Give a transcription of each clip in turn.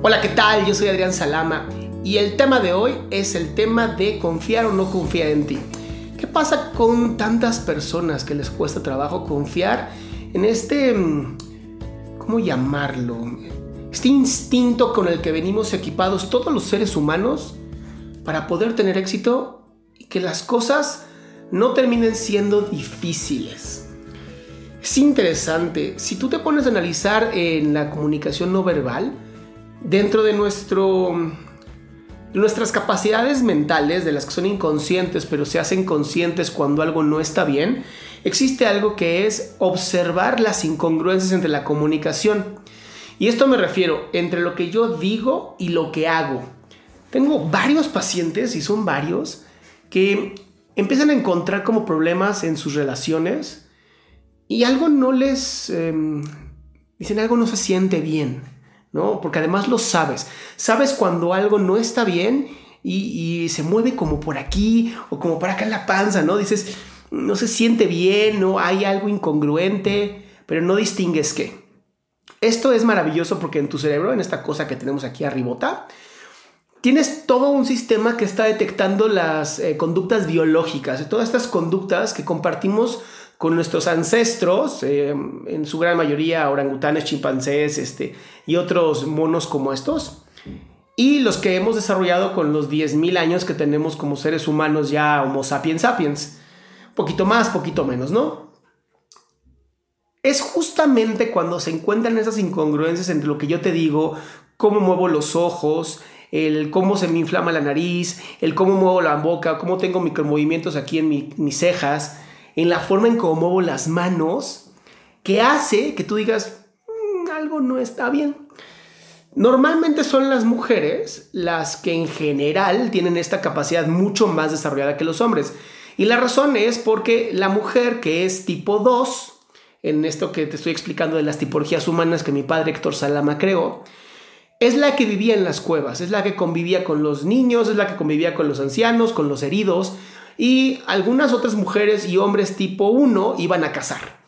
Hola, ¿qué tal? Yo soy Adrián Salama y el tema de hoy es el tema de confiar o no confiar en ti. ¿Qué pasa con tantas personas que les cuesta trabajo confiar en este, mm, ¿cómo llamarlo? Este instinto con el que venimos equipados todos los seres humanos para poder tener éxito y que las cosas no terminen siendo difíciles. Es interesante, si tú te pones a analizar en la comunicación no verbal, dentro de nuestro nuestras capacidades mentales, de las que son inconscientes, pero se hacen conscientes cuando algo no está bien, existe algo que es observar las incongruencias entre la comunicación. Y esto me refiero entre lo que yo digo y lo que hago. Tengo varios pacientes, y son varios, que empiezan a encontrar como problemas en sus relaciones y algo no les... Em, dicen algo no se siente bien. ¿No? Porque además lo sabes. Sabes cuando algo no está bien y, se mueve como por aquí o como por acá en la panza, ¿no? Dices, no se siente bien, no hay algo incongruente, pero no distingues qué. Esto es maravilloso porque en tu cerebro, en esta cosa que tenemos aquí arribota, tienes todo un sistema que está detectando las eh, conductas biológicas, todas estas conductas que compartimos con nuestros ancestros, eh, en su gran mayoría orangutanes, chimpancés este, y otros monos como estos, y los que hemos desarrollado con los 10.000 años que tenemos como seres humanos ya Homo sapiens sapiens. Poquito más, poquito menos, ¿no? Es justamente cuando se encuentran esas incongruencias entre lo que yo te digo, cómo muevo los ojos, el cómo se me inflama la nariz, el cómo muevo la boca, cómo tengo micromovimientos aquí en mis cejas, en la forma en cómo muevo las manos, que hace que tú digas, mm, algo no está bien. Normalmente son las mujeres las que en general tienen esta capacidad mucho más desarrollada que los hombres. Y la razón es porque la mujer que es tipo 2, en esto que te estoy explicando de las tipologías humanas que mi padre Héctor Salama creó, es la que vivía en las cuevas, es la que convivía con los niños, es la que convivía con los ancianos, con los heridos, y algunas otras mujeres y hombres tipo 1 iban a cazar.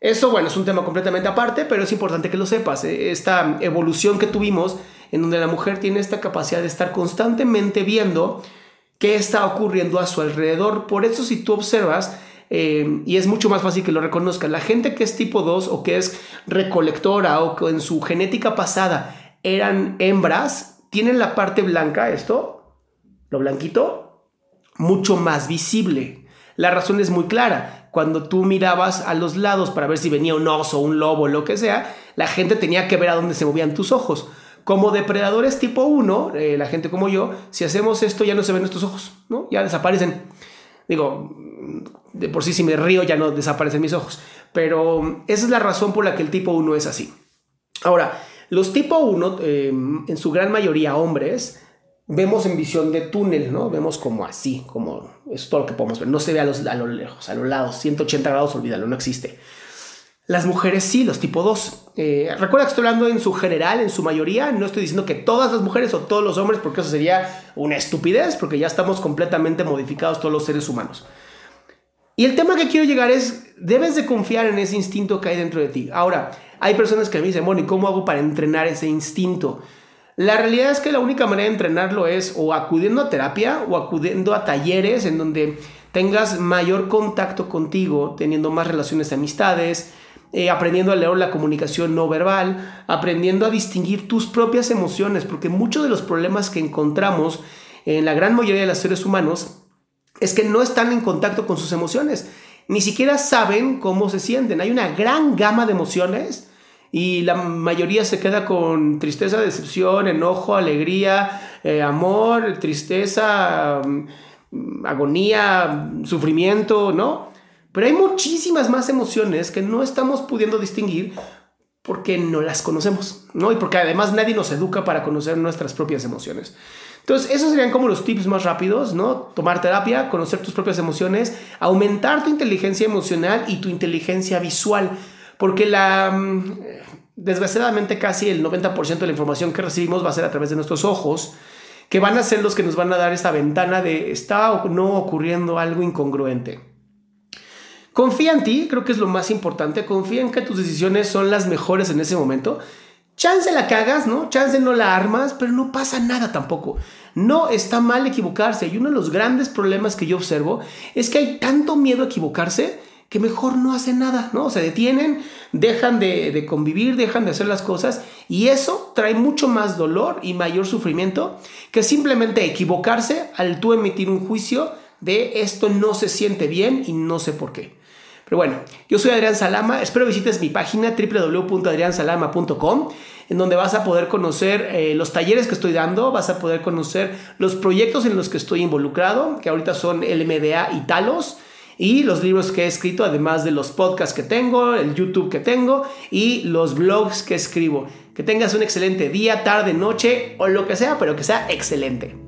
Eso, bueno, es un tema completamente aparte, pero es importante que lo sepas. Eh, esta evolución que tuvimos, en donde la mujer tiene esta capacidad de estar constantemente viendo qué está ocurriendo a su alrededor. Por eso, si tú observas, eh, y es mucho más fácil que lo reconozcas, la gente que es tipo 2 o que es recolectora o que en su genética pasada eran hembras, tienen la parte blanca, esto, lo blanquito, mucho más visible. La razón es muy clara. Cuando tú mirabas a los lados para ver si venía un oso, un lobo, lo que sea, la gente tenía que ver a dónde se movían tus ojos. Como depredadores tipo 1, eh, la gente como yo, si hacemos esto ya no se ven nuestros ojos, ¿no? Ya desaparecen. Digo, de por sí si me río ya no desaparecen mis ojos. Pero esa es la razón por la que el tipo 1 es así. Ahora, los tipo 1, eh, en su gran mayoría hombres, vemos en visión de túnel, ¿no? Vemos como así, como es todo lo que podemos ver. No se ve a, los, a lo lejos, a los lados, 180 grados, olvídalo, no existe. Las mujeres sí, los tipo 2. Eh, recuerda que estoy hablando en su general, en su mayoría. No estoy diciendo que todas las mujeres o todos los hombres, porque eso sería una estupidez, porque ya estamos completamente modificados todos los seres humanos. Y el tema que quiero llegar es, debes de confiar en ese instinto que hay dentro de ti. Ahora, hay personas que me dicen, bueno, ¿y cómo hago para entrenar ese instinto? La realidad es que la única manera de entrenarlo es o acudiendo a terapia o acudiendo a talleres en donde tengas mayor contacto contigo, teniendo más relaciones de amistades, eh, aprendiendo a leer la comunicación no verbal, aprendiendo a distinguir tus propias emociones, porque muchos de los problemas que encontramos en la gran mayoría de los seres humanos es que no están en contacto con sus emociones, ni siquiera saben cómo se sienten. Hay una gran gama de emociones y la mayoría se queda con tristeza, decepción, enojo, alegría, eh, amor, tristeza, mm, agonía, sufrimiento, ¿no? Pero hay muchísimas más emociones que no estamos pudiendo distinguir porque no las conocemos, ¿no? Y porque además nadie nos educa para conocer nuestras propias emociones. Entonces, esos serían como los tips más rápidos, ¿no? Tomar terapia, conocer tus propias emociones, aumentar tu inteligencia emocional y tu inteligencia visual, porque la mm, desgraciadamente casi el 90% de la información que recibimos va a ser a través de nuestros ojos, que van a ser los que nos van a dar esta ventana de está o no ocurriendo algo incongruente. Confía en ti, creo que es lo más importante. Confía en que tus decisiones son las mejores en ese momento. Chance la cagas, ¿no? Chance no la armas, pero no pasa nada tampoco. No está mal equivocarse. Y uno de los grandes problemas que yo observo es que hay tanto miedo a equivocarse que mejor no hacen nada, ¿no? Se detienen, dejan de, de, convivir, dejan de hacer las cosas y eso trae mucho más dolor y mayor sufrimiento que simplemente equivocarse al tú emitir un juicio de esto no se siente bien y no sé por qué. Pero bueno, yo soy Adrián Salama, espero visites mi página www.adriansalama.com en donde vas a poder conocer eh, los talleres que estoy dando, vas a poder conocer los proyectos en los que estoy involucrado, que ahorita son LMDA y Talos, y los libros que he escrito, además de los podcasts que tengo, el YouTube que tengo y los blogs que escribo. Que tengas un excelente día, tarde, noche o lo que sea, pero que sea excelente.